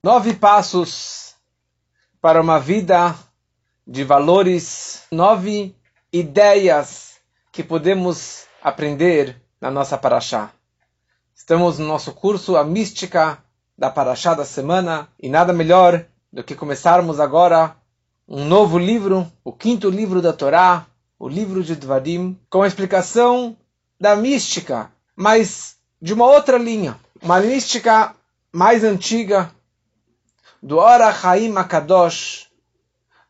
Nove passos para uma vida de valores, nove ideias que podemos aprender na nossa Paraxá. Estamos no nosso curso A Mística da Paraxá da Semana e nada melhor do que começarmos agora um novo livro, o quinto livro da Torá, o livro de Dvarim, com a explicação da mística, mas de uma outra linha, uma mística mais antiga, do Ora Chaim Akadosh,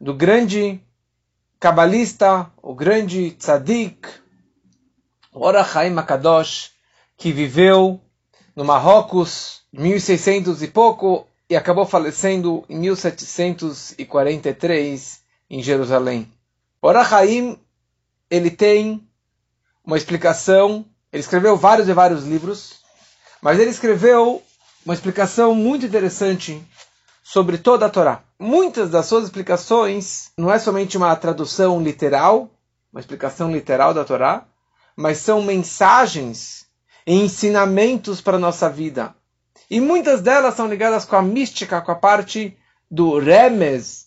do grande cabalista, o grande tzadik, Ora Chaim Akadosh, que viveu no Marrocos, 1600 e pouco, e acabou falecendo em 1743 em Jerusalém. Ora Chaim, ele tem uma explicação, ele escreveu vários e vários livros, mas ele escreveu uma explicação muito interessante sobre toda a Torá. Muitas das suas explicações não é somente uma tradução literal, uma explicação literal da Torá, mas são mensagens e ensinamentos para a nossa vida. E muitas delas são ligadas com a mística, com a parte do remes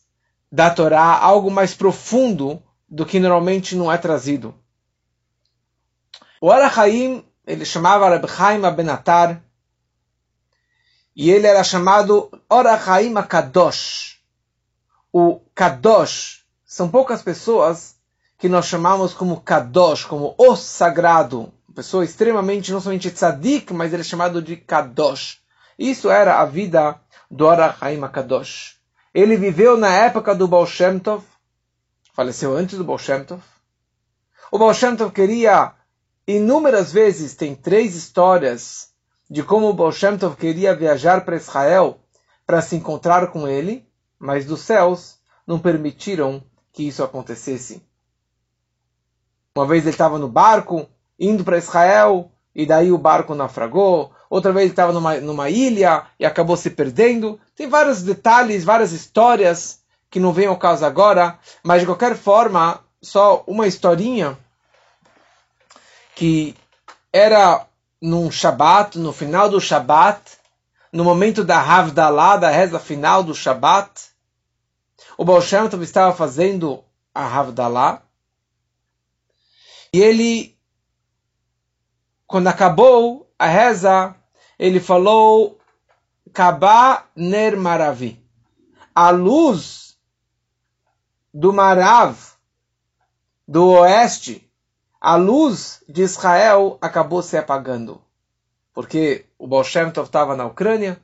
da Torá, algo mais profundo do que normalmente não é trazido. O Arachaim, ele chamava Reb Chaim Abenatar, e ele era chamado Orachaim Kadosh. O Kadosh são poucas pessoas que nós chamamos como Kadosh, como o sagrado. Uma pessoa extremamente, não somente tzadik, mas ele é chamado de Kadosh. Isso era a vida do Orachaim Kadosh. Ele viveu na época do Baal Shem Tov, faleceu antes do Baal Shem Tov. O Baal Shem Tov queria inúmeras vezes, tem três histórias de como o Baal Shem Tov queria viajar para Israel para se encontrar com ele, mas dos céus não permitiram que isso acontecesse. Uma vez ele estava no barco, indo para Israel, e daí o barco naufragou. Outra vez ele estava numa, numa ilha e acabou se perdendo. Tem vários detalhes, várias histórias que não vem ao caso agora, mas de qualquer forma, só uma historinha que era num Shabat, no final do Shabat, no momento da Havdalah, da reza final do Shabat, o Baal Shem Tov estava fazendo a Havdalah, e ele, quando acabou a reza, ele falou, Kabá Ner Maravi. A luz do Marav, do oeste, a luz de Israel acabou se apagando. Porque o Baal Shem Tov estava na Ucrânia,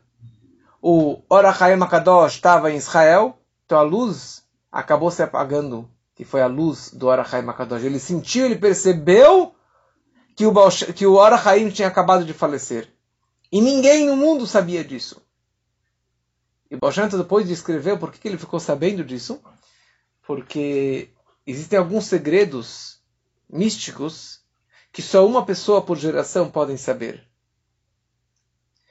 o Orachaim Akadosh estava em Israel, então a luz acabou se apagando, que foi a luz do Orachaim Akadosh. Ele sentiu, ele percebeu que o, Baal, que o Orachaim tinha acabado de falecer. E ninguém no mundo sabia disso. E o Baal Shem Tov depois descreveu por que ele ficou sabendo disso. Porque existem alguns segredos místicos que só uma pessoa por geração podem saber.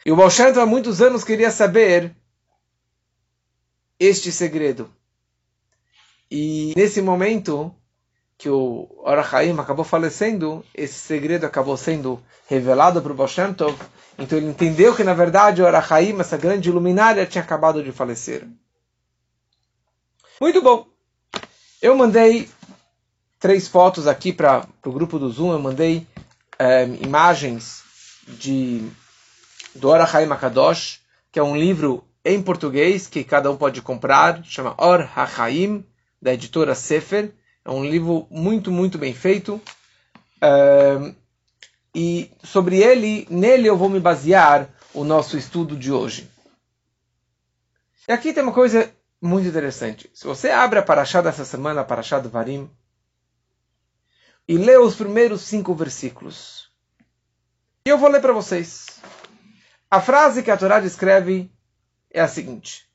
E o Shem há muitos anos queria saber este segredo. E nesse momento que o Orachaim acabou falecendo, esse segredo acabou sendo revelado para o Tov. Então ele entendeu que na verdade o Orachaim, essa grande luminária, tinha acabado de falecer. Muito bom. Eu mandei três fotos aqui para o grupo do Zoom. Eu mandei é, imagens de do Or HaChaim HaKadosh, que é um livro em português que cada um pode comprar, chama Or HaChaim, da editora Sefer. É um livro muito, muito bem feito. E sobre ele, nele eu vou me basear o nosso estudo de hoje. E aqui tem uma coisa muito interessante. Se você abre a Parashá dessa semana, a Parashá do Varim, e lê os primeiros cinco versículos. Eu vou ler para vocês. A frase que a Torá descreve é a seguinte: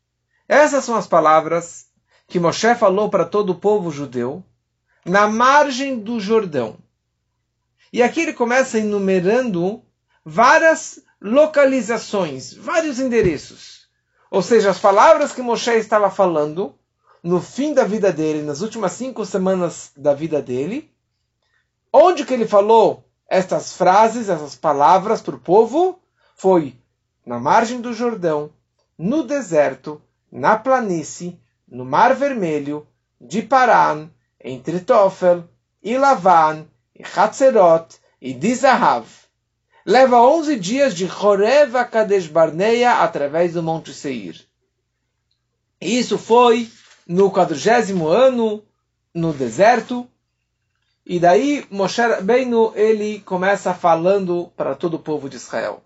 Essas são as palavras que Moshe falou para todo o povo judeu na margem do Jordão. E aqui ele começa enumerando várias localizações, vários endereços. Ou seja, as palavras que Moshe estava falando no fim da vida dele, nas últimas cinco semanas da vida dele, Onde que ele falou estas frases, essas palavras para o povo? Foi na margem do Jordão, no deserto, na planície, no Mar Vermelho, de Paran, entre Tofel e Lavan, e Hatzerot e Dizahav. Leva 11 dias de Horeva a Kadesh Barneia através do Monte Seir. Isso foi no quadragésimo ano, no deserto, e daí Moshe Rabbeinu, ele começa falando para todo o povo de Israel.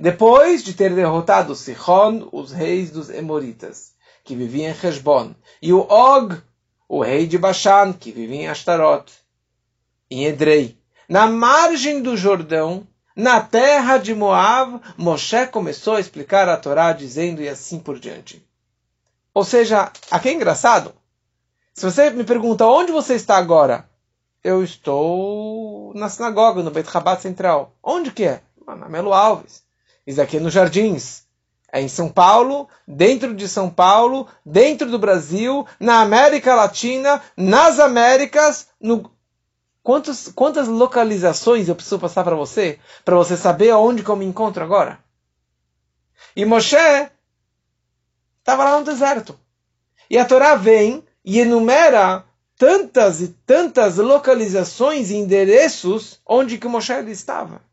Depois de ter derrotado Sihon, os reis dos Emoritas, que viviam em Heshbon, e o Og, o rei de Bashan, que vivia em Ashtarot, em Edrei, na margem do Jordão, na terra de Moab, Moshe começou a explicar a Torá, dizendo e assim por diante. Ou seja, aqui é engraçado. Se você me pergunta onde você está agora, eu estou na sinagoga, no Beit Rabat Central. Onde que é? Na Melo Alves. Isso aqui é nos Jardins. É em São Paulo, dentro de São Paulo, dentro do Brasil, na América Latina, nas Américas, no... Quantos, quantas localizações eu preciso passar para você, para você saber aonde que eu me encontro agora? E Moshe estava lá no deserto. E a Torá vem e enumera tantas e tantas localizações e endereços onde que Moshe estava.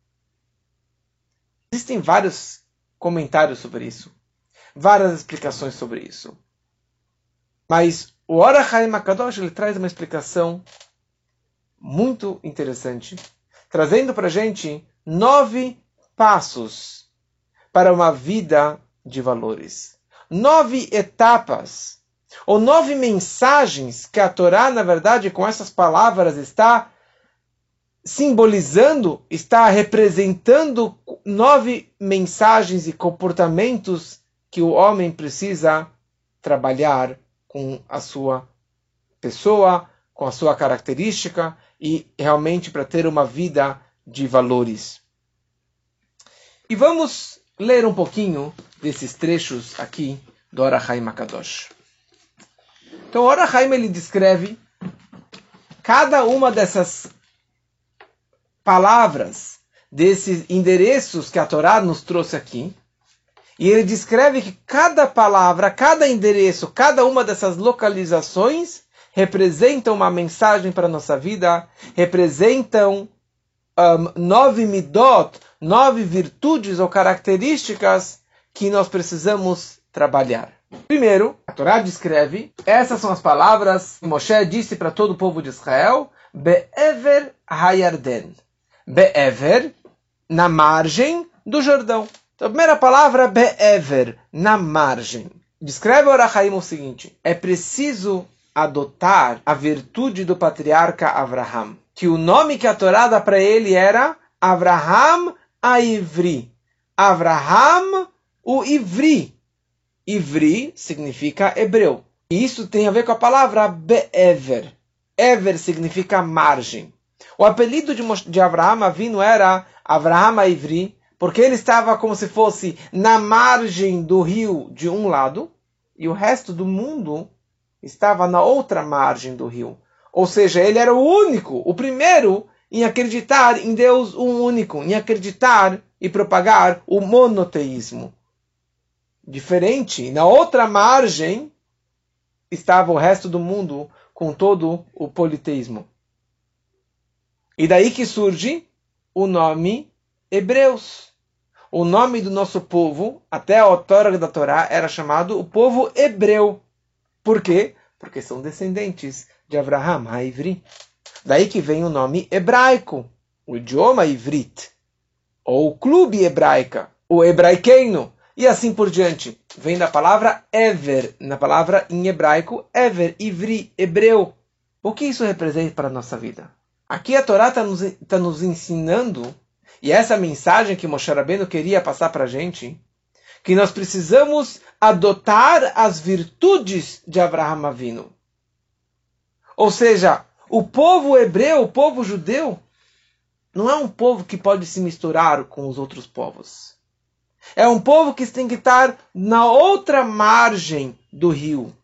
Existem vários comentários sobre isso, várias explicações sobre isso. Mas o Ora Haim Akadosh ele traz uma explicação muito interessante, trazendo para gente nove passos para uma vida de valores, nove etapas ou nove mensagens que a Torá, na verdade, com essas palavras está simbolizando, está representando nove mensagens e comportamentos que o homem precisa trabalhar com a sua pessoa, com a sua característica e realmente para ter uma vida de valores. E vamos ler um pouquinho desses trechos aqui do Arahai Makadosh. Então, Orahaim ele descreve cada uma dessas palavras, desses endereços que a Torá nos trouxe aqui. E ele descreve que cada palavra, cada endereço, cada uma dessas localizações representam uma mensagem para a nossa vida, representam um, nove midot, nove virtudes ou características que nós precisamos trabalhar. Primeiro, a Torá descreve, essas são as palavras que Moshe disse para todo o povo de Israel, Be'ever Hayarden. Be'ever, na margem do Jordão. Então, a primeira palavra, Be'ever, na margem. Descreve o Arahaim o seguinte, é preciso adotar a virtude do patriarca Abraham, que o nome que a Torá dá para ele era Abraham Aivri. Abraham, o Ivri, Ivri significa hebreu. E isso tem a ver com a palavra Be'ever. Ever significa margem. O apelido de, de Abraham Avino era Abraham Ivri, porque ele estava como se fosse na margem do rio de um lado, e o resto do mundo estava na outra margem do rio. Ou seja, ele era o único, o primeiro em acreditar em Deus um único, em acreditar e propagar o monoteísmo diferente. Na outra margem estava o resto do mundo com todo o politeísmo. E daí que surge o nome Hebreus. O nome do nosso povo, até a autora da Torá, era chamado o povo hebreu. Por quê? Porque são descendentes de Abraham, Haivri. Daí que vem o nome hebraico, o idioma ivrit, ou o clube hebraica, o hebraiqueino, e assim por diante. Vem da palavra ever, na palavra em hebraico, ever, ivri, hebreu. O que isso representa para a nossa vida? Aqui a Torá está nos, tá nos ensinando, e essa mensagem que Moshe Rabbeinu queria passar para a gente, que nós precisamos adotar as virtudes de Abraham Avinu. Ou seja, o povo hebreu, o povo judeu, não é um povo que pode se misturar com os outros povos. É um povo que tem que estar na outra margem do rio,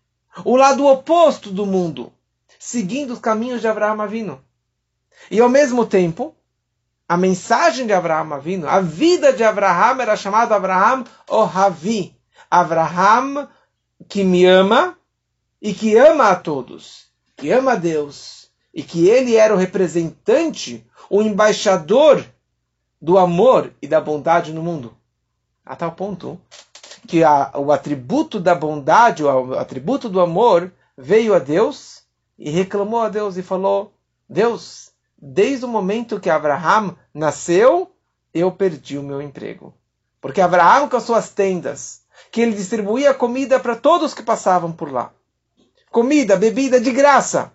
o lado oposto do mundo, seguindo os caminhos de Abraão Avino. E ao mesmo tempo, a mensagem de Abraão Avino, a vida de Abraão era chamada Abraão Ohavi. Abraham que me ama e que ama a todos, que ama a Deus e que ele era o representante, o embaixador do amor e da bondade no mundo. A tal ponto que a, o atributo da bondade, o atributo do amor, veio a Deus e reclamou a Deus e falou: Deus, desde o momento que Abraham nasceu, eu perdi o meu emprego. Porque Abraão, com as suas tendas, que ele distribuía comida para todos que passavam por lá. Comida, bebida de graça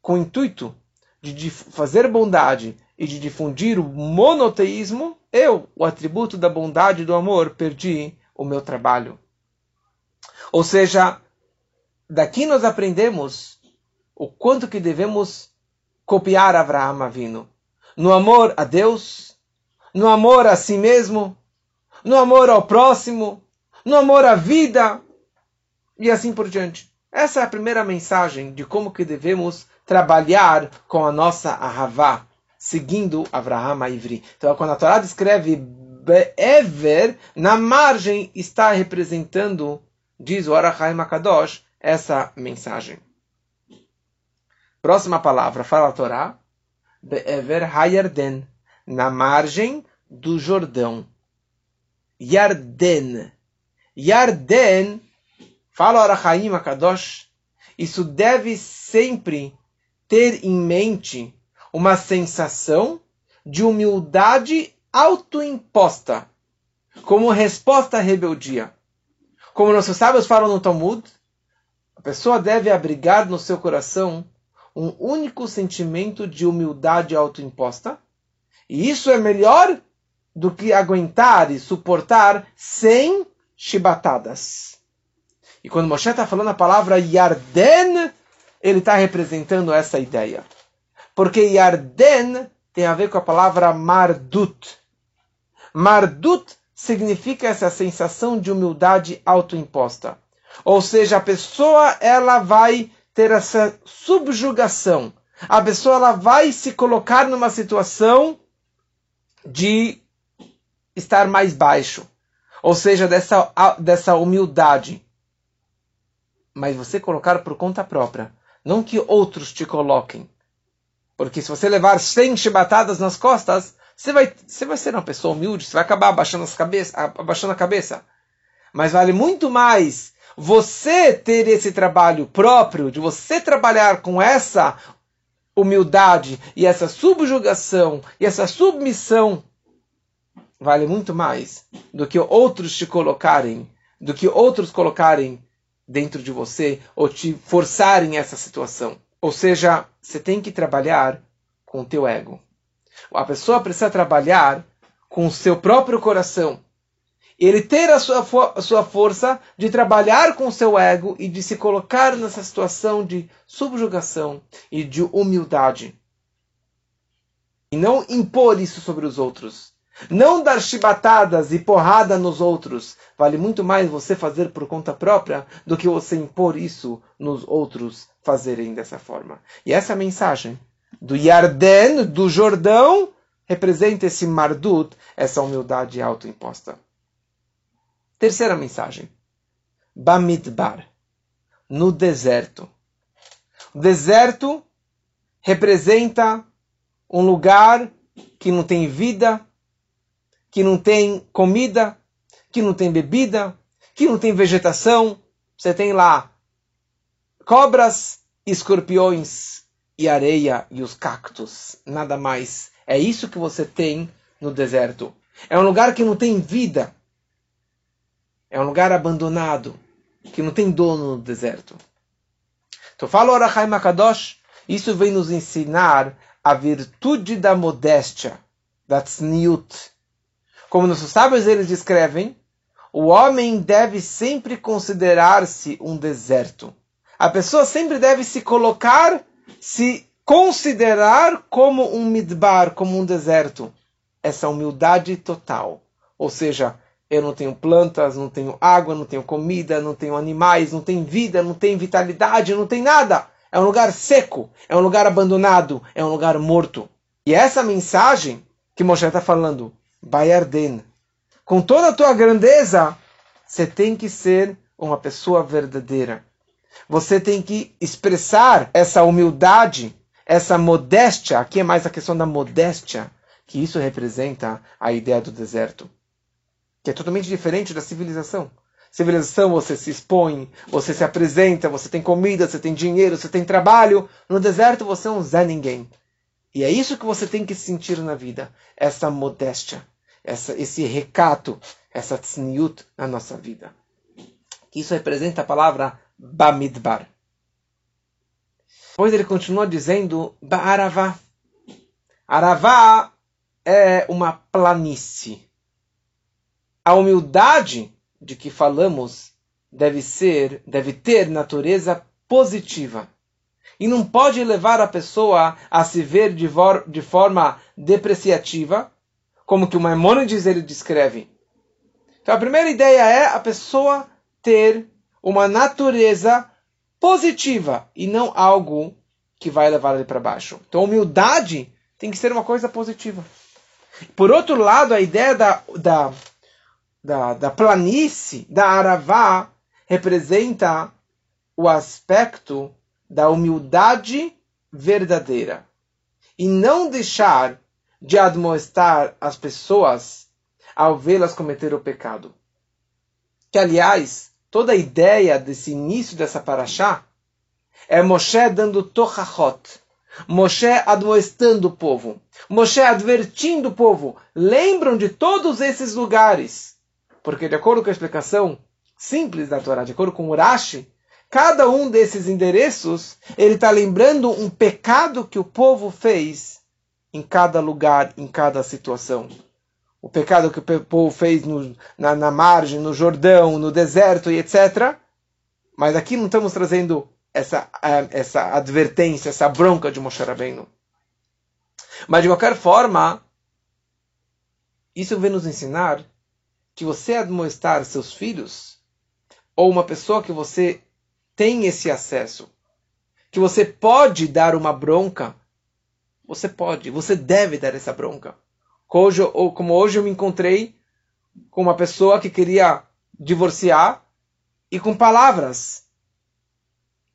com o intuito de fazer bondade e de difundir o monoteísmo, eu, o atributo da bondade e do amor, perdi o meu trabalho. Ou seja, daqui nós aprendemos o quanto que devemos copiar Abraão Avino. No amor a Deus, no amor a si mesmo, no amor ao próximo, no amor à vida e assim por diante. Essa é a primeira mensagem de como que devemos trabalhar com a nossa Ahavá, seguindo Avraham Ivri. Então, quando a Torá descreve Be'ever, na margem está representando, diz o Arachaim Akadosh, essa mensagem. Próxima palavra, fala a Torá, Be'ever Hayarden, na margem do Jordão. Yarden. Yarden, fala o Arachaim Akadosh, isso deve sempre ter em mente uma sensação de humildade autoimposta, como resposta à rebeldia. Como nossos sábios falam no Talmud, a pessoa deve abrigar no seu coração um único sentimento de humildade autoimposta, e isso é melhor do que aguentar e suportar sem chibatadas. E quando Moshe está falando a palavra Yarden, ele está representando essa ideia. Porque Yarden tem a ver com a palavra Mardut. Mardut significa essa sensação de humildade autoimposta. Ou seja, a pessoa ela vai ter essa subjugação. A pessoa ela vai se colocar numa situação de estar mais baixo. Ou seja, dessa, dessa humildade. Mas você colocar por conta própria. Não que outros te coloquem. Porque se você levar 100 chibatadas nas costas, você vai, você vai ser uma pessoa humilde, você vai acabar abaixando, as cabeça, abaixando a cabeça. Mas vale muito mais você ter esse trabalho próprio, de você trabalhar com essa humildade e essa subjugação e essa submissão, vale muito mais do que outros te colocarem, do que outros colocarem dentro de você ou te forçarem essa situação. Ou seja, você tem que trabalhar com o teu ego. A pessoa precisa trabalhar com o seu próprio coração. Ele ter a sua, a sua força de trabalhar com seu ego e de se colocar nessa situação de subjugação e de humildade. E não impor isso sobre os outros. Não dar chibatadas e porrada nos outros. Vale muito mais você fazer por conta própria do que você impor isso nos outros fazerem dessa forma. E essa mensagem do Yarden, do Jordão, representa esse Mardut, essa humildade autoimposta. Terceira mensagem. Bamidbar, no deserto. O deserto representa um lugar que não tem vida, que não tem comida, que não tem bebida, que não tem vegetação. Você tem lá cobras, escorpiões e areia e os cactos, nada mais. É isso que você tem no deserto. É um lugar que não tem vida. É um lugar abandonado, que não tem dono no deserto. Então fala Orachai Makadosh, isso vem nos ensinar a virtude da modéstia, da tzniut, como nossos sábios eles descrevem, o homem deve sempre considerar-se um deserto. A pessoa sempre deve se colocar, se considerar como um midbar, como um deserto. Essa humildade total. Ou seja, eu não tenho plantas, não tenho água, não tenho comida, não tenho animais, não tenho vida, não tenho vitalidade, não tenho nada. É um lugar seco, é um lugar abandonado, é um lugar morto. E essa mensagem que Moshe está falando, Bayarden. Com toda a tua grandeza, você tem que ser uma pessoa verdadeira. Você tem que expressar essa humildade, essa modéstia. Aqui é mais a questão da modéstia, que isso representa a ideia do deserto, que é totalmente diferente da civilização. Civilização, você se expõe, você se apresenta, você tem comida, você tem dinheiro, você tem trabalho. No deserto, você é um Zé Ninguém. E é isso que você tem que sentir na vida, essa modéstia, essa, esse recato, essa tzniut na nossa vida. Isso representa a palavra Bamidbar. Depois ele continua dizendo Ba'aravá. Aravá é uma planície. A humildade de que falamos deve ser, deve ter natureza positiva. E não pode levar a pessoa a se ver de, de forma depreciativa, como que o Maimonides ele descreve. Então a primeira ideia é a pessoa ter uma natureza positiva e não algo que vai levar ele para baixo. Então, humildade tem que ser uma coisa positiva. Por outro lado, a ideia da, da, da, da planície, da aravá, representa o aspecto da humildade verdadeira. E não deixar de admoestar as pessoas ao vê-las cometer o pecado. Que, aliás, toda a ideia desse início dessa paraxá é Moshe dando tochachot. Moshe admoestando o povo. Moshe advertindo o povo. Lembram de todos esses lugares. Porque, de acordo com a explicação simples da Torá, de acordo com o Rashi, cada um desses endereços, ele está lembrando um pecado que o povo fez em cada lugar, em cada situação o pecado que o povo fez no, na, na, margem, no Jordão, no deserto e etc. Mas aqui não estamos trazendo essa, essa advertência, essa bronca de Moshe Rabbeinu. Mas de qualquer forma, isso vem nos ensinar que você admoestar seus filhos, ou uma pessoa que você tem esse acesso, que você pode dar uma bronca, você pode, você deve dar essa bronca. Hoje, ou como hoje eu me encontrei com uma pessoa que queria divorciar e com palavras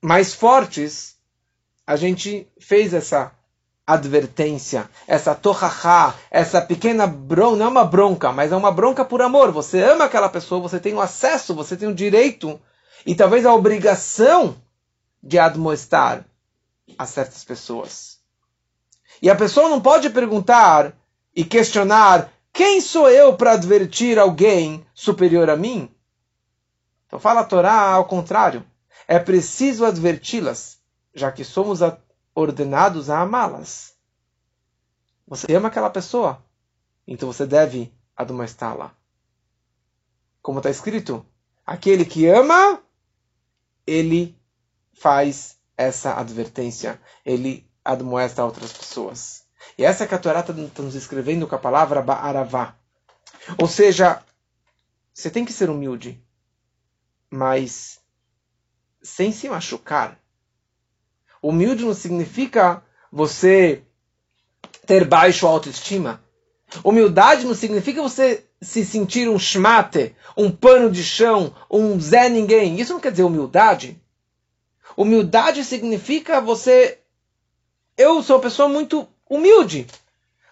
mais fortes a gente fez essa advertência, essa torrachá, essa pequena bronca, não é uma bronca, mas é uma bronca por amor. Você ama aquela pessoa, você tem o acesso, você tem o direito e talvez a obrigação de admoestar a certas pessoas. E a pessoa não pode perguntar e questionar quem sou eu para advertir alguém superior a mim? Então fala a Torá ao contrário. É preciso adverti-las, já que somos ordenados a amá-las. Você ama aquela pessoa, então você deve admoestá-la. Como está escrito, aquele que ama, ele faz essa advertência, ele admoesta outras pessoas. E essa que a Torá está nos escrevendo com a palavra Ba'aravá. Ou seja, você tem que ser humilde, mas sem se machucar. Humilde não significa você ter baixo autoestima. Humildade não significa você se sentir um schmate, um pano de chão, um zé ninguém. Isso não quer dizer humildade. Humildade significa você. Eu sou uma pessoa muito humilde.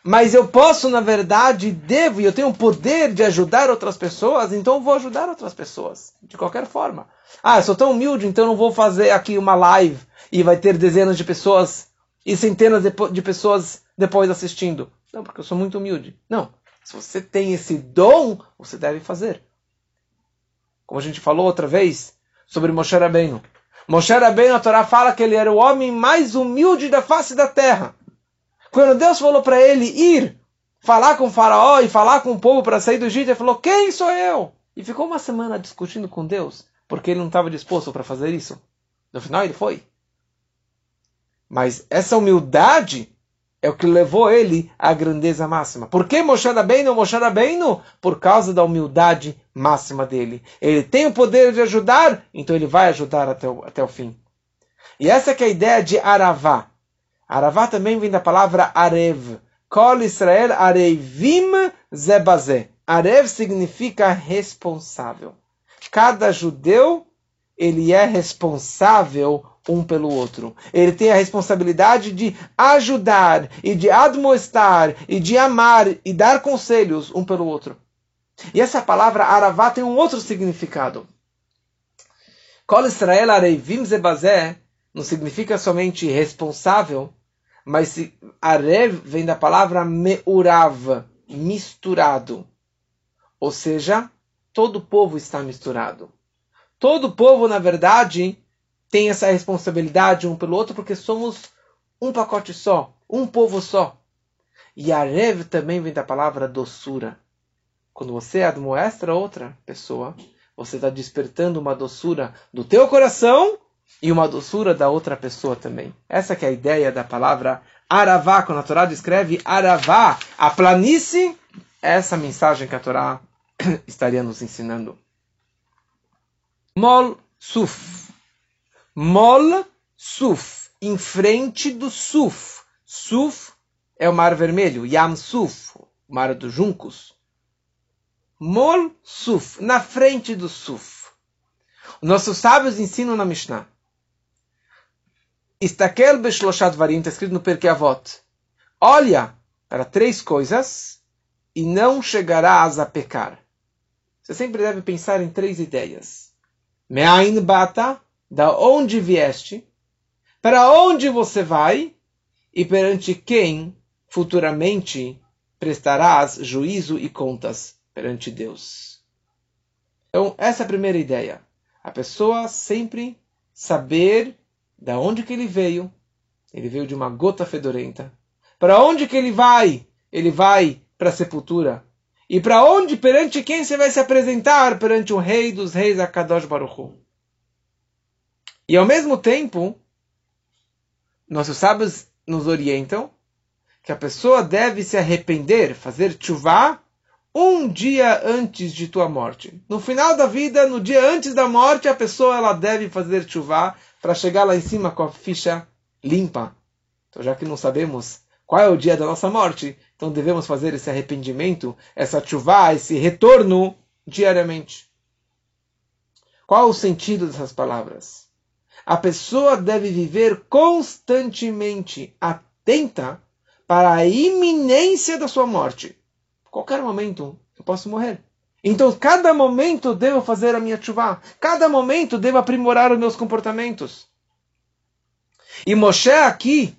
Mas eu posso, na verdade, devo e eu tenho o poder de ajudar outras pessoas, então eu vou ajudar outras pessoas, de qualquer forma. Ah, eu sou tão humilde, então eu não vou fazer aqui uma live e vai ter dezenas de pessoas e centenas de pessoas depois assistindo. Não, porque eu sou muito humilde. Não. Se você tem esse dom, você deve fazer. Como a gente falou outra vez sobre Moshe Rabbeinu. Moshe Rabbeinu, a Torá fala que ele era o homem mais humilde da face da terra. Quando Deus falou para ele ir falar com o faraó e falar com o povo para sair do Egito, ele falou: Quem sou eu? E ficou uma semana discutindo com Deus, porque ele não estava disposto para fazer isso. No final, ele foi. Mas essa humildade é o que levou ele à grandeza máxima. Por que Moshe Rabbeinu? Moshe Rabbeinu? Por causa da humildade máxima dele. Ele tem o poder de ajudar, então ele vai ajudar até o, até o fim. E essa é a ideia de Aravá. Aravá também vem da palavra Arev. Kol Israel Arevim Zebazé. Arev significa responsável. cada judeu ele é responsável um pelo outro. Ele tem a responsabilidade de ajudar e de admoestar e de amar e dar conselhos um pelo outro. E essa palavra aravá tem um outro significado. Kol Israel Arevim Zebazé não significa somente responsável, mas Arev vem da palavra meurav, misturado. Ou seja, todo o povo está misturado. Todo o povo, na verdade, tem essa responsabilidade um pelo outro, porque somos um pacote só, um povo só. E Arev também vem da palavra doçura. Quando você admoestra outra pessoa, você está despertando uma doçura do teu coração e uma doçura da outra pessoa também. Essa que é a ideia da palavra Aravá, quando a Torá descreve Aravá, a planície, essa mensagem que a Torá estaria nos ensinando. Mol Suf. Mol Suf, em frente do Suf. Suf é o Mar Vermelho, Yam Suf, o Mar dos Juncos. Mol Suf, na frente do Suf. Nossos sábios ensinam na Mishnah. Istakel Beshloshat Varim, está escrito no Perkei Avot. Olha para três coisas e não chegarás a pecar. Você sempre deve pensar em três ideias. Me'ain bata, da onde vieste, para onde você vai e perante quem futuramente prestarás juízo e contas perante Deus. Então, essa é a primeira ideia. A pessoa sempre saber da onde que ele veio. Ele veio de uma gota fedorenta. Para onde que ele vai? Ele vai para a sepultura. E para onde, perante quem você vai se apresentar? Perante o rei dos reis, Akadosh Baruch Hu. E ao mesmo tempo, nossos sábios nos orientam que a pessoa deve se arrepender, fazer chuvá um dia antes de tua morte. No final da vida, no dia antes da morte, a pessoa ela deve fazer chuvá para chegar lá em cima com a ficha limpa. Então, já que não sabemos qual é o dia da nossa morte, então devemos fazer esse arrependimento, essa chuvá, esse retorno diariamente. Qual o sentido dessas palavras? A pessoa deve viver constantemente atenta para a iminência da sua morte qualquer momento eu posso morrer. Então, cada momento devo fazer a minha chuva. Cada momento devo aprimorar os meus comportamentos. E Moshe aqui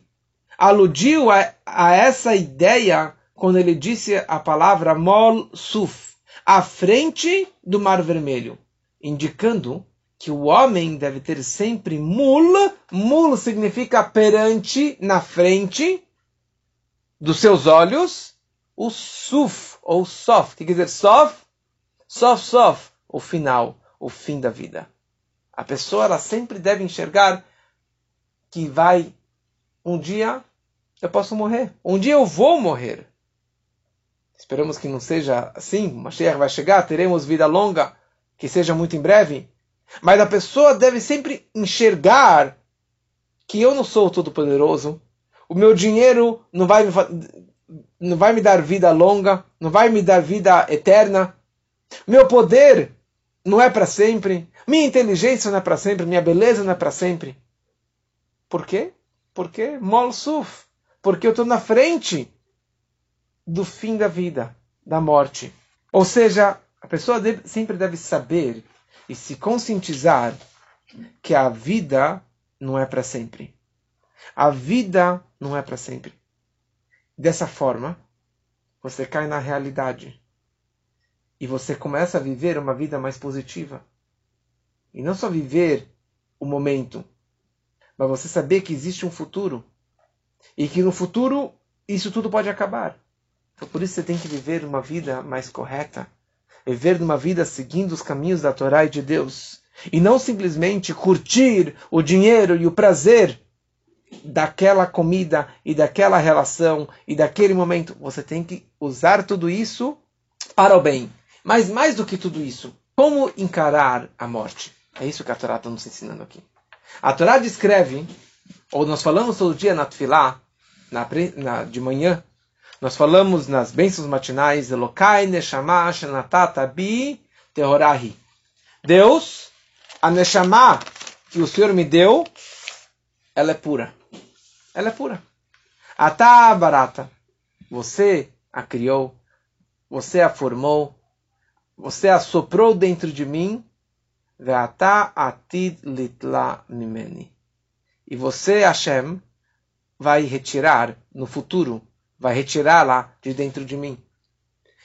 aludiu a, a essa ideia quando ele disse a palavra Mol Suf, à frente do Mar Vermelho, indicando que o homem deve ter sempre mul. Mul significa perante, na frente dos seus olhos, o suf, ou sof. Que quer dizer sof? Sof, sof, o final, o fim da vida. A pessoa ela sempre deve enxergar que vai, um dia eu posso morrer. Um dia eu vou morrer. Esperamos que não seja assim. Mashiach vai chegar, teremos vida longa, que seja muito em breve. Mas a pessoa deve sempre enxergar que eu não sou todo-poderoso. O meu dinheiro não vai me não vai me dar vida longa, não vai me dar vida eterna. Meu poder não é para sempre. Minha inteligência não é para sempre. Minha beleza não é para sempre. Por quê? Porque mol suf. Porque eu estou na frente do fim da vida, da morte. Ou seja, a pessoa deve, sempre deve saber e se conscientizar que a vida não é para sempre. A vida não é para sempre. Dessa forma, você cai na realidade e você começa a viver uma vida mais positiva. E não só viver o momento, mas você saber que existe um futuro e que no futuro isso tudo pode acabar. Então por isso você tem que viver uma vida mais correta, viver uma vida seguindo os caminhos da Torá e de Deus, e não simplesmente curtir o dinheiro e o prazer daquela comida e daquela relação e daquele momento. Você tem que usar tudo isso para o bem. Mas mais do que tudo isso, como encarar a morte? É isso que a Torá está nos ensinando aqui. A Torá descreve, ou nós falamos todo dia na Tfilá, na, na, de manhã, nós falamos nas bênçãos matinais, Elokai Neshama Shenatata Bi Tehorahi. Deus, a Neshama que o Senhor me deu, ela é pura. Ela é pura. Atá barata. Você a criou, você a formou, você a soprou dentro de mim. Ve'atá atid litla mimeni. E você, Hashem, vai retirar no futuro, vai retirá-la de dentro de mim.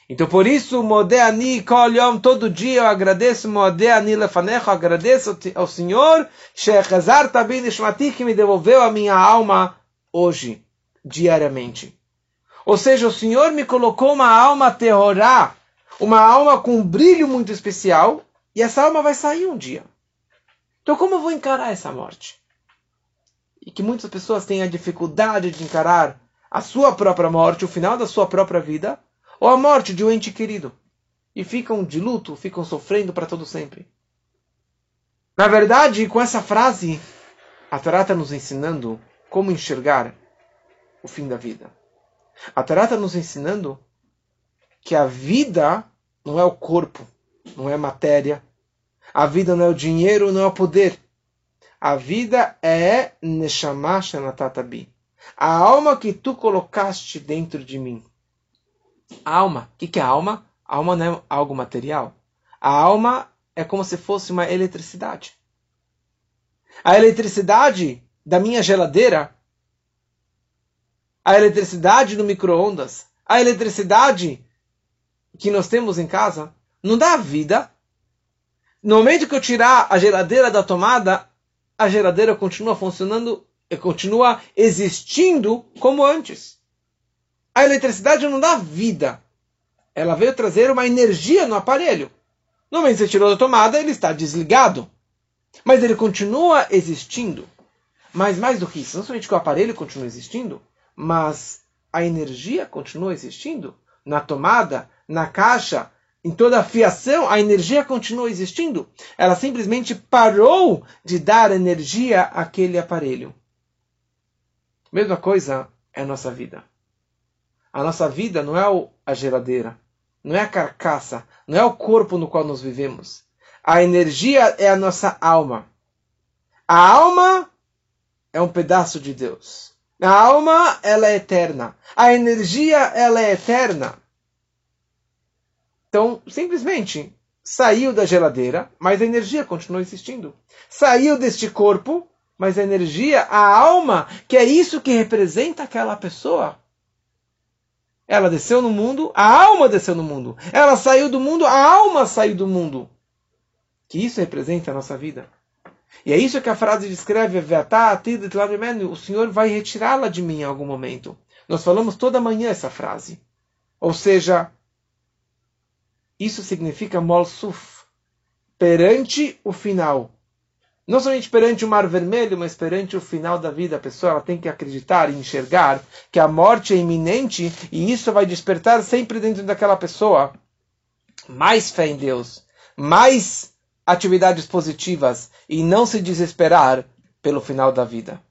Então por isso, Modeani Kol todo dia eu agradeço, Modeani Lefanecho, agradeço ao Senhor, Shechazar Tabin Ishmati, que me devolveu a minha alma hoje, diariamente. Ou seja, o Senhor me colocou uma alma terrorá, uma alma com um brilho muito especial, e essa alma vai sair um dia. Então como eu vou encarar essa morte? E que muitas pessoas têm a dificuldade de encarar a sua própria morte, o final da sua própria vida, ou a morte de um ente querido. E ficam de luto, ficam sofrendo para todo sempre. Na verdade, com essa frase, a Torá está nos ensinando como enxergar o fim da vida. A Torá está nos ensinando que a vida não é o corpo, não é matéria. A vida não é o dinheiro, não é o poder. A vida é Neshama Shanatatabi. A alma que tu colocaste dentro de mim. Alma. O que, que é alma? alma não é algo material. A alma é como se fosse uma eletricidade. A eletricidade da minha geladeira, a eletricidade do micro-ondas, a eletricidade que nós temos em casa, não dá vida. No momento que eu tirar a geladeira da tomada, a geladeira continua funcionando e continua existindo como antes. A eletricidade não dá vida. Ela veio trazer uma energia no aparelho. No momento que você tirou da tomada, ele está desligado. Mas ele continua existindo. Mas mais do que isso, não somente que o aparelho continua existindo, mas a energia continua existindo. Na tomada, na caixa, em toda a fiação, a energia continua existindo. Ela simplesmente parou de dar energia àquele aparelho. Mesma coisa é a nossa vida. A nossa vida não é a geladeira, não é a carcaça, não é o corpo no qual nós vivemos. A energia é a nossa alma. A alma é um pedaço de Deus. A alma, ela é eterna. A energia, ela é eterna. Então, simplesmente, saiu da geladeira, mas a energia continua existindo. Saiu deste corpo, mas a energia, a alma, que é isso que representa aquela pessoa, ela desceu no mundo, a alma desceu no mundo. Ela saiu do mundo, a alma saiu do mundo. Que isso representa a nossa vida. E é isso que a frase descreve: O Senhor vai retirá-la de mim em algum momento. Nós falamos toda manhã essa frase. Ou seja, isso significa molsuf perante o final. Não somente perante o mar vermelho, mas perante o final da vida. A pessoa tem que acreditar e enxergar que a morte é iminente e isso vai despertar sempre dentro daquela pessoa mais fé em Deus, mais atividades positivas e não se desesperar pelo final da vida.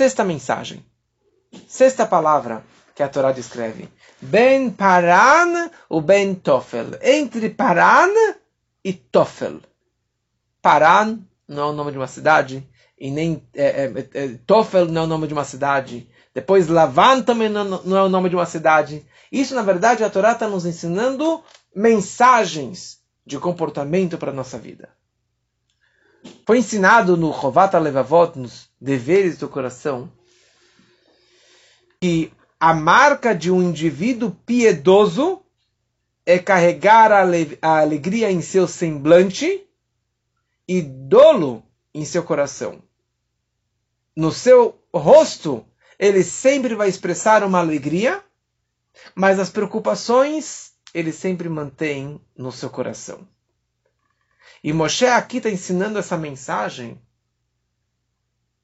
Sexta mensagem. Sexta palavra que a Torá descreve. Ben Paran ou Ben Tofel. Entre Paran e Tofel. Paran não é o nome de uma cidade, e nem é, é, é, Tofel não é o nome de uma cidade. Depois Lavan também não, não é o nome de uma cidade. Isso, na verdade, a Torá está nos ensinando mensagens de comportamento para a nossa vida. Foi ensinado no Chovat Levavot, nos deveres do coração, que a marca de um indivíduo piedoso é carregar a, a alegria em seu semblante e dolo em seu coração. No seu rosto, ele sempre vai expressar uma alegria, mas as preocupações ele sempre mantém no seu coração. E Moshe aqui está ensinando essa mensagem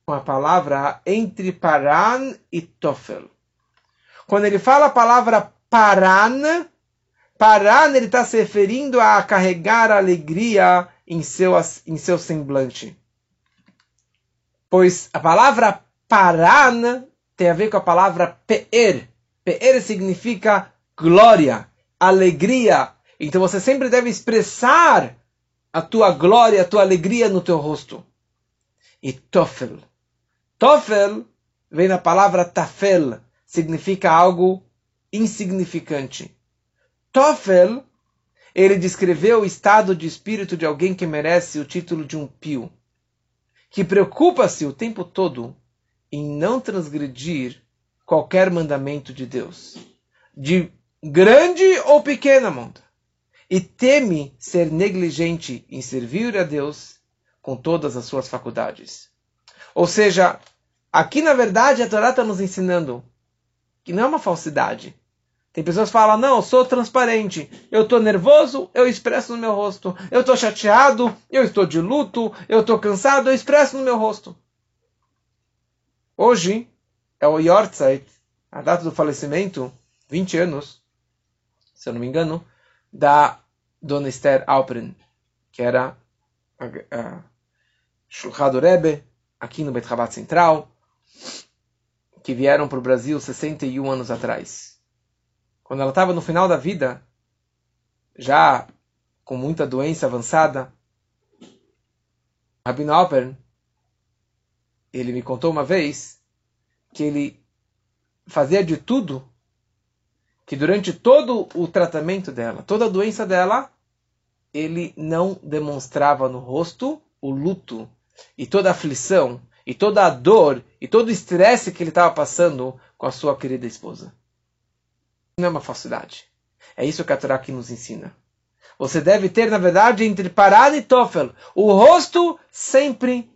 com a palavra entre Paran e Tofel. Quando ele fala a palavra Paran, Paran ele está se referindo a carregar alegria em seu, em seu semblante. Pois a palavra paran tem a ver com a palavra pe'er. Pe'er significa glória, alegria. Então você sempre deve expressar a tua glória, a tua alegria no teu rosto. E Tofel. Tofel vem da palavra tafel, significa algo insignificante. Tofel, ele descreveu o estado de espírito de alguém que merece o título de um pio, que preocupa-se o tempo todo em não transgredir qualquer mandamento de Deus, de grande ou pequena monta, e teme ser negligente em servir a Deus com todas as suas faculdades. Ou seja, aqui na verdade a Torá está nos ensinando que não é uma falsidade. Tem pessoas que falam, não, eu sou transparente, eu estou nervoso, eu expresso no meu rosto, eu estou chateado, eu estou de luto, eu estou cansado, eu expresso no meu rosto. Hoje é o Yortzeit, a data do falecimento, 20 anos, se eu não me engano, da Dona Esther Alpren, que era a, a Rebbe, aqui no Bet Rabat Central, que vieram para o Brasil 61 anos atrás. Quando ela estava no final da vida, já com muita doença avançada, Rabino Alpern, ele me contou uma vez que ele fazia de tudo que durante todo o tratamento dela, toda a doença dela, ele não demonstrava no rosto o luto e toda a aflição e toda a dor e todo o estresse que ele estava passando com a sua querida esposa. Não é uma falsidade. É isso que a Torá aqui nos ensina. Você deve ter, na verdade, entre parada e tofel, o rosto sempre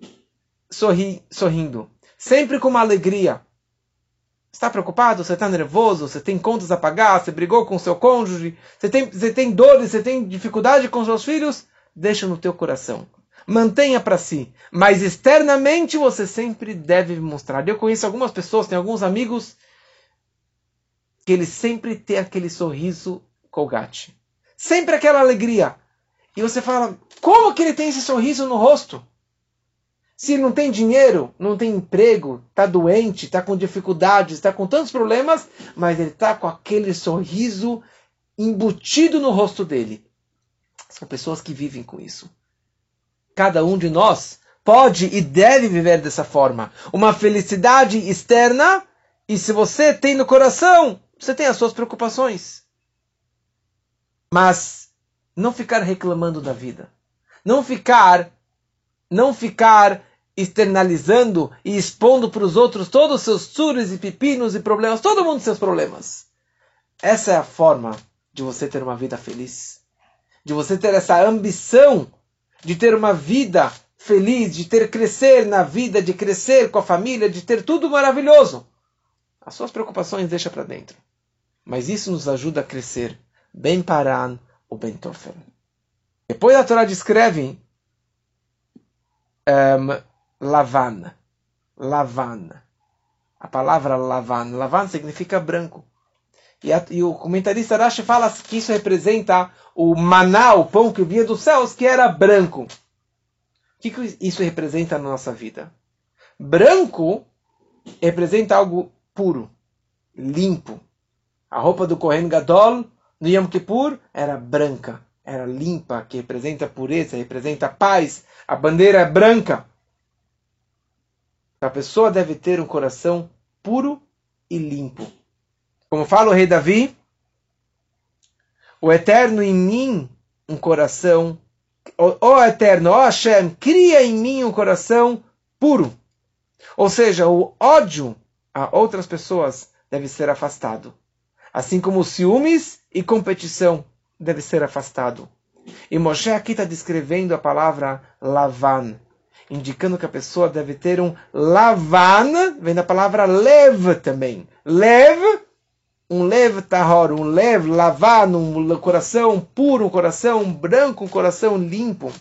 sorri, sorrindo, sempre com uma alegria está preocupado, você está nervoso, você tem contas a pagar, você brigou com seu cônjuge, você tem, você tem dores, você tem dificuldade com seus filhos, deixa no teu coração. Mantenha para si, mas externamente você sempre deve mostrar. Eu conheço algumas pessoas, tenho alguns amigos que eles sempre têm aquele sorriso colgate, sempre aquela alegria. E você fala, como que ele tem esse sorriso no rosto? Se não tem dinheiro, não tem emprego, está doente, está com dificuldades, está com tantos problemas, mas ele está com aquele sorriso embutido no rosto dele. São pessoas que vivem com isso. Cada um de nós pode e deve viver dessa forma. Uma felicidade externa, e se você tem no coração, você tem as suas preocupações. Mas não ficar reclamando da vida. Não ficar não ficar externalizando e expondo para os outros todos os seus suros e pepinos e problemas, todo mundo seus problemas. Essa é a forma de você ter uma vida feliz. De você ter essa ambição de ter uma vida feliz, de ter crescer na vida, de crescer com a família, de ter tudo maravilhoso. As suas preocupações deixa para dentro. Mas isso nos ajuda a crescer. Bem paran o bem tofen. Depois a Torá descreve um, Lavan. Lavan. A palavra Lavan. Lavan significa branco. E, a, e, o comentarista Rashi fala que isso representa o maná, o pão que vinha dos céus, que era branco. O que, que isso representa na nossa vida? Branco representa algo puro, limpo. A roupa do Kohen Gadol no Yom Kippur era branca, era limpa, que representa pureza, representa paz. A bandeira é branca. A pessoa deve ter um coração puro e limpo. Como fala o rei Davi, o Eterno em mim um coração, ó Eterno, ó Hashem, cria em mim um coração puro. Ou seja, o ódio a outras pessoas deve ser afastado. Assim como ciúmes e competição deve ser afastado. E Moshe aqui está descrevendo a palavra lavan, indicando que a pessoa deve ter um lavan, vem da palavra lev também. Lev, um lev tahor, um lev lavan, um coração puro, um coração branco, um coração limpo.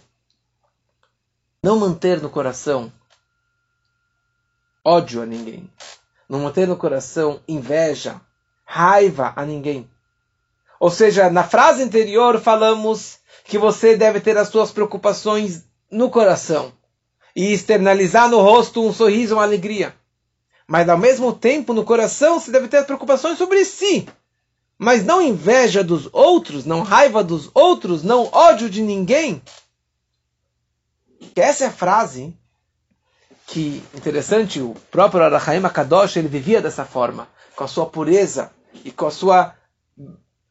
Não manter no coração ódio a ninguém. Não manter no coração inveja, raiva a ninguém. Ou seja, na frase anterior falamos que você deve ter as suas preocupações no coração e externalizar no rosto um sorriso, uma alegria. Mas ao mesmo tempo, no coração, você deve ter preocupações sobre si. Mas não inveja dos outros, não raiva dos outros, não ódio de ninguém. Essa é a frase que, interessante, o próprio Arahaim Akadosh, ele vivia dessa forma, com a sua pureza e com a sua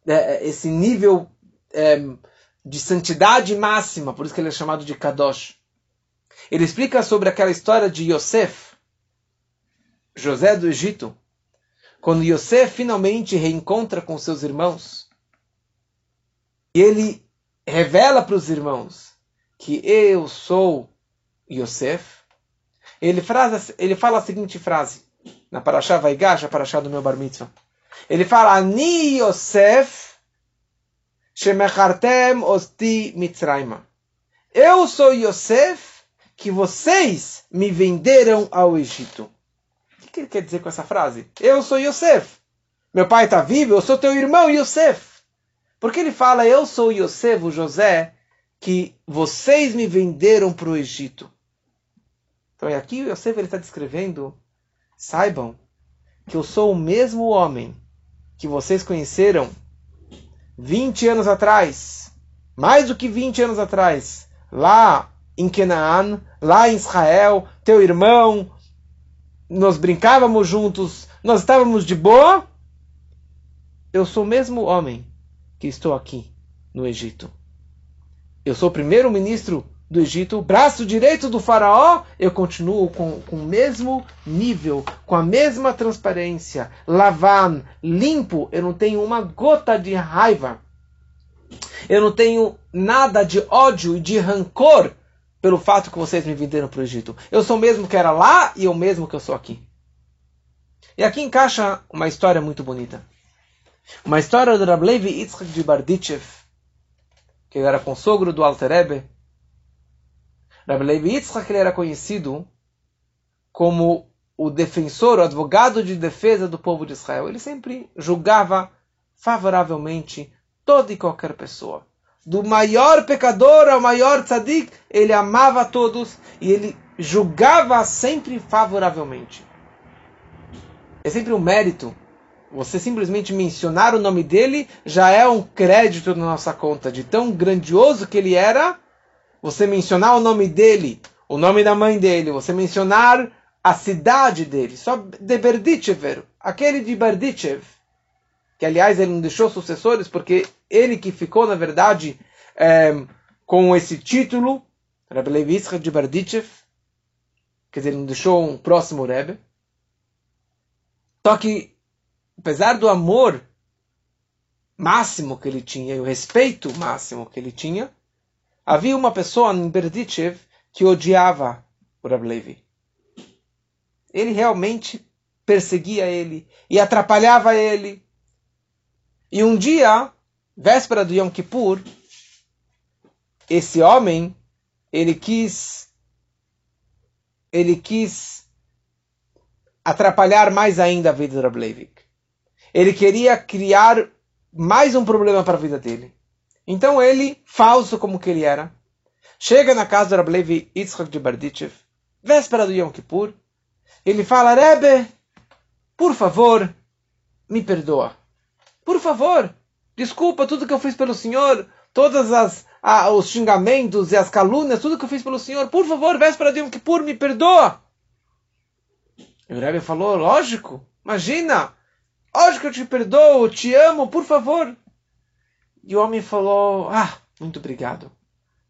é, esse nível é, de santidade máxima, por isso que ele é chamado de Kadosh. Ele explica sobre aquela história de Yosef, José do Egito, quando Yosef finalmente reencontra com seus irmãos, e ele revela para os irmãos que eu sou Yosef, ele, ele fala a seguinte frase, na Parashá Vaigash, a Parashá do meu Bar Mitzvah. Ele fala, Ani Yosef shemechartem osti mitzrayma. Eu sou Yosef que vocês me venderam ao Egito que ele quer dizer com essa frase? Eu sou Yosef. Meu pai está vivo, eu sou teu irmão Yosef. Porque ele fala, eu sou Yosef, o José, que vocês me venderam para o Egito. Então é aqui o Yosef está descrevendo, saibam que eu sou o mesmo homem que vocês conheceram 20 anos atrás, mais do que 20 anos atrás, lá em Canaã, lá em Israel, teu irmão, nós brincávamos juntos, nós estávamos de boa. Eu sou o mesmo homem que estou aqui no Egito. Eu sou o primeiro-ministro do Egito, braço direito do faraó, eu continuo com, com o mesmo nível, com a mesma transparência, lavan, limpo, eu não tenho uma gota de raiva. Eu não tenho nada de ódio e de rancor pelo fato que vocês me venderam para o Egito. Eu sou o mesmo que era lá e eu mesmo que eu sou aqui. E aqui encaixa uma história muito bonita. Uma história do Rablevi Yitzchak de Bardichev, que era consogro do Alter Rebbe. Rablevi Yitzchak ele era conhecido como o defensor, o advogado de defesa do povo de Israel. Ele sempre julgava favoravelmente toda e qualquer pessoa do maior pecador ao maior tzadik, ele amava todos e ele julgava sempre favoravelmente. É sempre um mérito. Você simplesmente mencionar o nome dele já é um crédito na nossa conta. De tão grandioso que ele era, você mencionar o nome dele, o nome da mãe dele, você mencionar a cidade dele, só de Berdichev, aquele de Berdichev, que aliás ele não deixou sucessores, porque ele que ficou, na verdade, é, com esse título, Rebbe Levi de Berdichev, quer dizer, ele não deixou um próximo Rebbe. Só que, apesar do amor máximo que ele tinha e o respeito máximo que ele tinha, havia uma pessoa em Berdichev que odiava o Rebbe Levi. Ele realmente perseguia ele e atrapalhava ele e um dia, véspera do Yom Kippur, esse homem, ele quis, ele quis atrapalhar mais ainda a vida do Rableivik. Ele queria criar mais um problema para a vida dele. Então ele, falso como que ele era, chega na casa do Rablevi Yitzchak de Bardichev, véspera do Yom Kippur, ele fala, Rebbe, por favor, me perdoa. Por favor, desculpa tudo que eu fiz pelo Senhor, todas as os xingamentos e as calúnias, tudo que eu fiz pelo Senhor. Por favor, véspera de Yom Kippur, me perdoa. E o Rebbe falou, lógico, imagina, lógico que eu te perdoo, te amo, por favor. E o homem falou, ah, muito obrigado.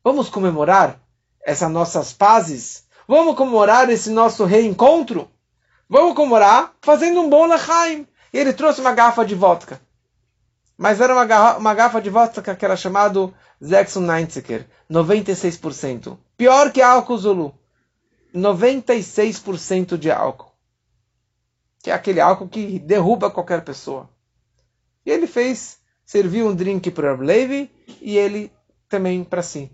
Vamos comemorar essas nossas pazes? Vamos comemorar esse nosso reencontro? Vamos comemorar fazendo um bom lachaim. E ele trouxe uma garrafa de vodka mas era uma, garrafa, uma garrafa de vodka que era chamado Zexum 96%. Pior que álcool Zulu. 96% de álcool. Que é aquele álcool que derruba qualquer pessoa. E ele fez, serviu um drink para o Levi e ele também para si.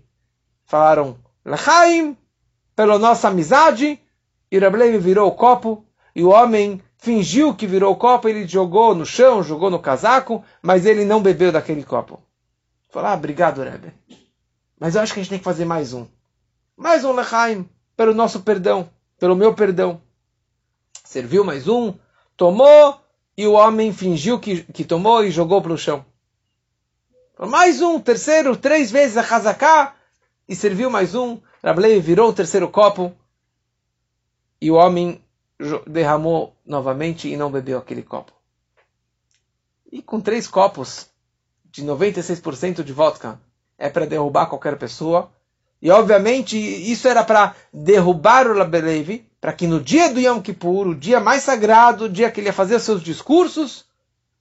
Falaram, Lechaim, pela nossa amizade, e o Levi virou o copo, e o homem fingiu que virou o copo, ele jogou no chão, jogou no casaco, mas ele não bebeu daquele copo. Falou, ah, obrigado, Rebbe. Mas eu acho que a gente tem que fazer mais um. Mais um Lechaim, pelo nosso perdão, pelo meu perdão. Serviu mais um, tomou, e o homem fingiu que, que tomou e jogou para o chão. Mais um, terceiro, três vezes a Hazaká, e serviu mais um. Rablei virou o terceiro copo e o homem derramou novamente e não bebeu aquele copo. E com três copos de 96% de vodka é para derrubar qualquer pessoa. E obviamente isso era para derrubar o Labelevi, para que no dia do Yom Kippur, o dia mais sagrado, o dia que ele ia fazer os seus discursos,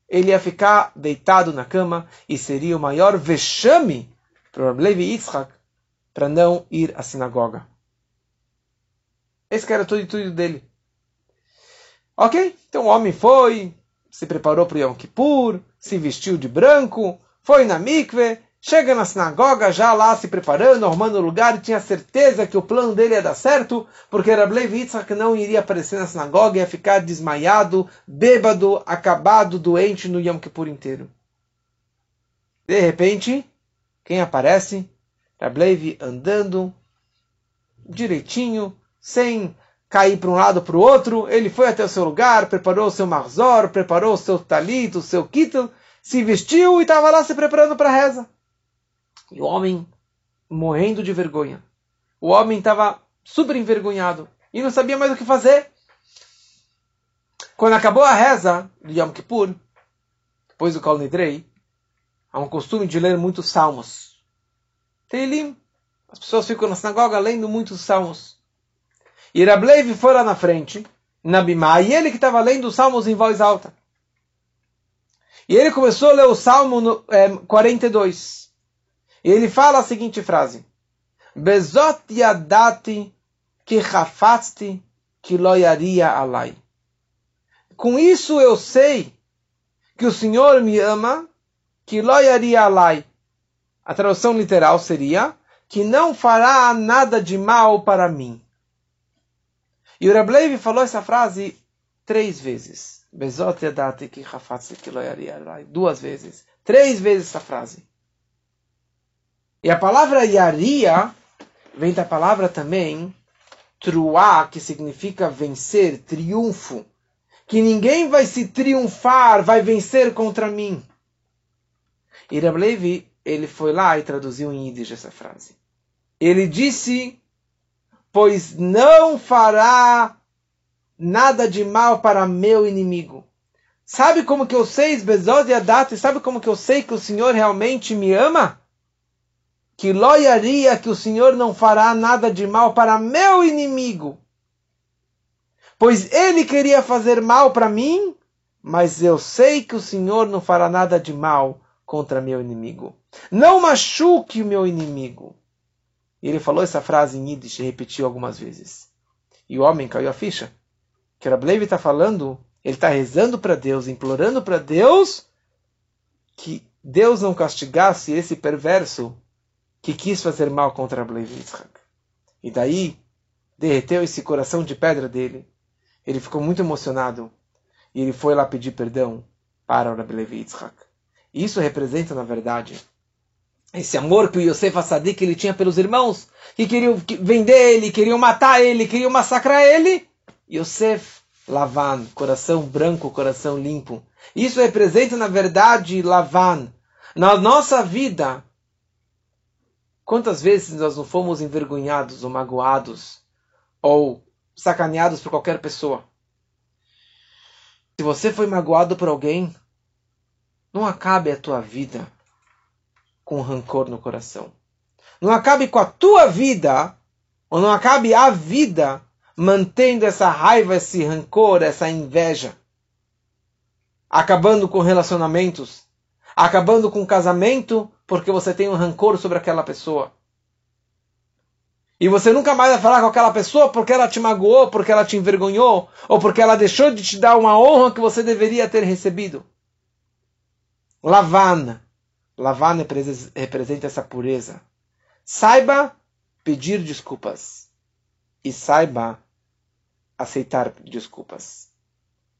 ele ia ficar deitado na cama e seria o maior vexame para Levi Yitzhak para não ir à sinagoga. Esse era tudo tudo dele. Ok? Então o homem foi, se preparou para o Yom Kippur, se vestiu de branco, foi na mikve, chega na sinagoga já lá se preparando, arrumando lugar, e tinha certeza que o plano dele ia dar certo, porque Rablei Yitzhak não iria aparecer na sinagoga, ia ficar desmaiado, bêbado, acabado, doente no Yom Kippur inteiro. De repente, quem aparece? Rablevi andando direitinho, sem cair para um lado para o outro. Ele foi até o seu lugar, preparou o seu marzor, preparou o seu talito, o seu kittel, se vestiu e estava lá se preparando para a reza. E o homem morrendo de vergonha. O homem estava super envergonhado e não sabia mais o que fazer. Quando acabou a reza de Yom Kippur, depois do Kol Nidrei, há um costume de ler muitos salmos. Teilim. As pessoas ficam na sinagoga lendo muitos salmos. E Rablev foi lá na frente, na Bimá, e ele que estava lendo os salmos em voz alta. E ele começou a ler o salmo no, é, 42. E ele fala a seguinte frase: Bezot yadati ki chafatzti ki loyaria alai. Com isso eu sei que o Senhor me ama, que loyaria alai. A tradução literal seria que não fará nada de mal para mim. E o Rablevi falou essa frase três vezes. Duas vezes. Três vezes essa frase. E a palavra yaria vem da palavra também truá, que significa vencer, triunfo. Que ninguém vai se triunfar, vai vencer contra mim. E Rablevi, ele foi lá e traduziu em Yiddish essa frase. Ele disse pois não fará nada de mal para meu inimigo. Sabe como que eu sei, Bezod e Adat, sabe como que eu sei que o Senhor realmente me ama? Que loiaria que o Senhor não fará nada de mal para meu inimigo. Pois ele queria fazer mal para mim, mas eu sei que o Senhor não fará nada de mal contra meu inimigo. Não machuque o meu inimigo. E ele falou essa frase em Yiddish e repetiu algumas vezes. E o homem caiu a ficha. Que Rablevi está falando, ele está rezando para Deus, implorando para Deus que Deus não castigasse esse perverso que quis fazer mal contra Rablevi Yitzhak. E daí derreteu esse coração de pedra dele. Ele ficou muito emocionado e ele foi lá pedir perdão para o Rablevi Yitzhak. Isso representa, na verdade, esse amor que o Yosef Assadik ele tinha pelos irmãos, que queriam vender ele, queriam matar ele, queriam massacrar ele. Yosef Lavan, coração branco, coração limpo. Isso representa, na verdade, Lavan. Na nossa vida, quantas vezes nós não fomos envergonhados ou magoados ou sacaneados por qualquer pessoa? Se você foi magoado por alguém, não acabe a tua vida com rancor no coração. Não acabe com a tua vida, ou não acabe a vida mantendo essa raiva, esse rancor, essa inveja. Acabando com relacionamentos, acabando com casamento, porque você tem um rancor sobre aquela pessoa. E você nunca mais vai falar com aquela pessoa porque ela te magoou, porque ela te envergonhou, ou porque ela deixou de te dar uma honra que você deveria ter recebido. Lavana. Lavan representa essa pureza. Saiba pedir desculpas e saiba aceitar desculpas.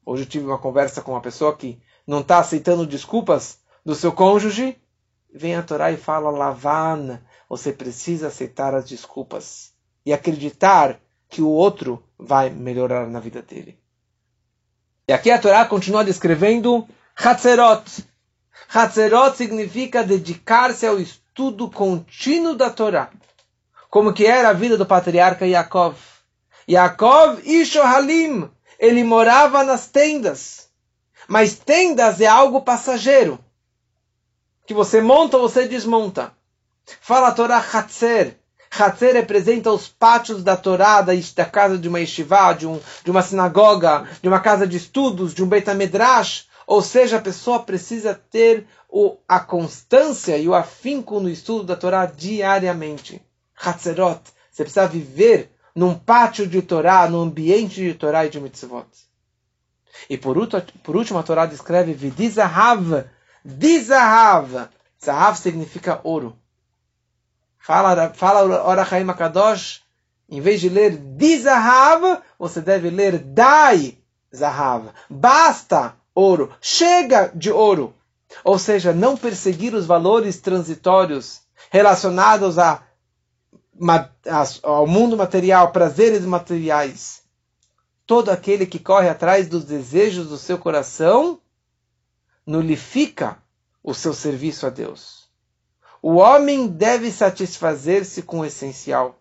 Hoje eu tive uma conversa com uma pessoa que não está aceitando desculpas do seu cônjuge. Vem a Torá e fala, Lavan, você precisa aceitar as desculpas e acreditar que o outro vai melhorar na vida dele. E aqui a Torá continua descrevendo Hatzerot, Hatzerot significa dedicar-se ao estudo contínuo da Torá. como que era a vida do patriarca Yaakov. Yaakov Isho Halim, ele morava nas tendas. Mas tendas é algo passageiro. Que você monta você desmonta. Fala a Torá Hatzer. Hatzer representa os pátios da Torá, da, da casa de uma yeshiva, de, um, de uma sinagoga, de uma casa de estudos, de um Beit HaMedrash. Ou seja, a pessoa precisa ter o, a constância e o afinco no estudo da Torá diariamente. Hatzerot. Você precisa viver num pátio de Torá, num ambiente de Torá e de mitzvot. E por, por último, a Torá descreve Vidizahav. Dizahav. Zahav significa ouro. Fala, fala Orachaim Akadosh, em vez de ler Dizahav, você deve ler Dai Zahav. Basta ouro. Chega de ouro. Ou seja, não perseguir os valores transitórios relacionados a, ao mundo material, prazeres materiais. Todo aquele que corre atrás dos desejos do seu coração nulifica o seu serviço a Deus. O homem deve satisfazer-se com o essencial.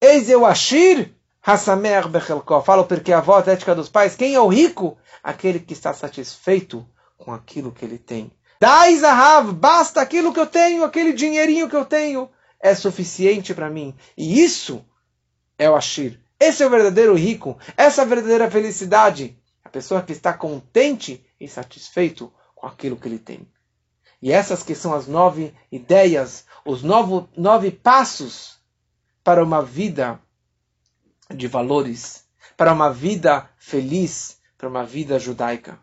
Eis eu Ashir, Hassamer Bechelko. Fala porque a a ética dos pais. Quem é o rico? Aquele que está satisfeito com aquilo que ele tem. Dai Zahav, basta aquilo que eu tenho, aquele dinheirinho que eu tenho, é suficiente para mim. E isso é o Ashir. Esse é o verdadeiro rico, essa é a verdadeira felicidade. A pessoa que está contente e satisfeito com aquilo que ele tem. E essas que são as nove ideias, os novo, nove passos para uma vida de valores, para uma vida feliz, para uma vida judaica.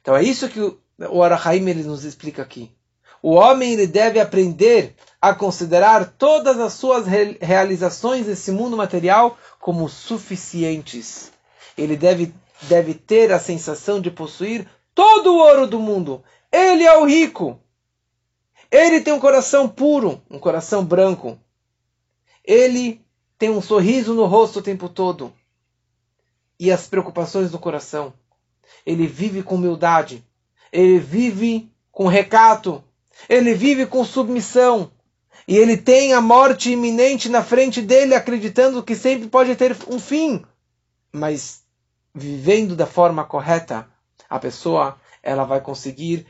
Então é isso que o Arahaim ele nos explica aqui. O homem ele deve aprender a considerar todas as suas realizações nesse mundo material como suficientes. Ele deve, deve ter a sensação de possuir todo o ouro do mundo. Ele é o rico. Ele tem um coração puro, um coração branco. Ele tem um sorriso no rosto o tempo todo. E as preocupações no coração. Ele vive com humildade. Ele vive com recato. Ele vive com submissão. E ele tem a morte iminente na frente dele, acreditando que sempre pode ter um fim. Mas vivendo da forma correta, a pessoa ela vai conseguir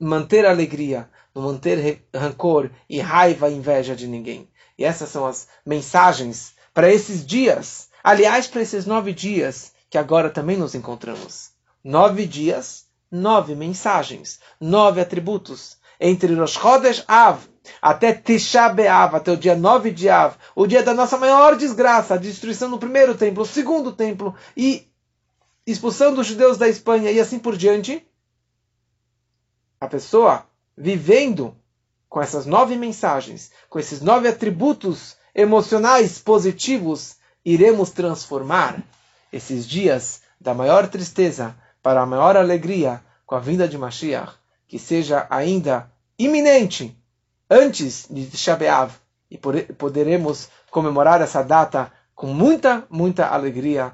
manter alegria, não manter rancor e raiva e inveja de ninguém. E essas são as mensagens para esses dias. Aliás, para esses nove dias que agora também nos encontramos. Nove dias, nove mensagens, nove atributos. Entre Rosh Chodesh Av até Tisha B'Av, até o dia 9 de Av, o dia da nossa maior desgraça, a destruição do primeiro templo, o segundo templo e expulsão dos judeus da Espanha e assim por diante, a pessoa vivendo com essas nove mensagens, com esses nove atributos emocionais positivos, iremos transformar esses dias da maior tristeza para a maior alegria com a vinda de Mashiach, que seja ainda iminente antes de Shabeav. E poderemos comemorar essa data com muita, muita alegria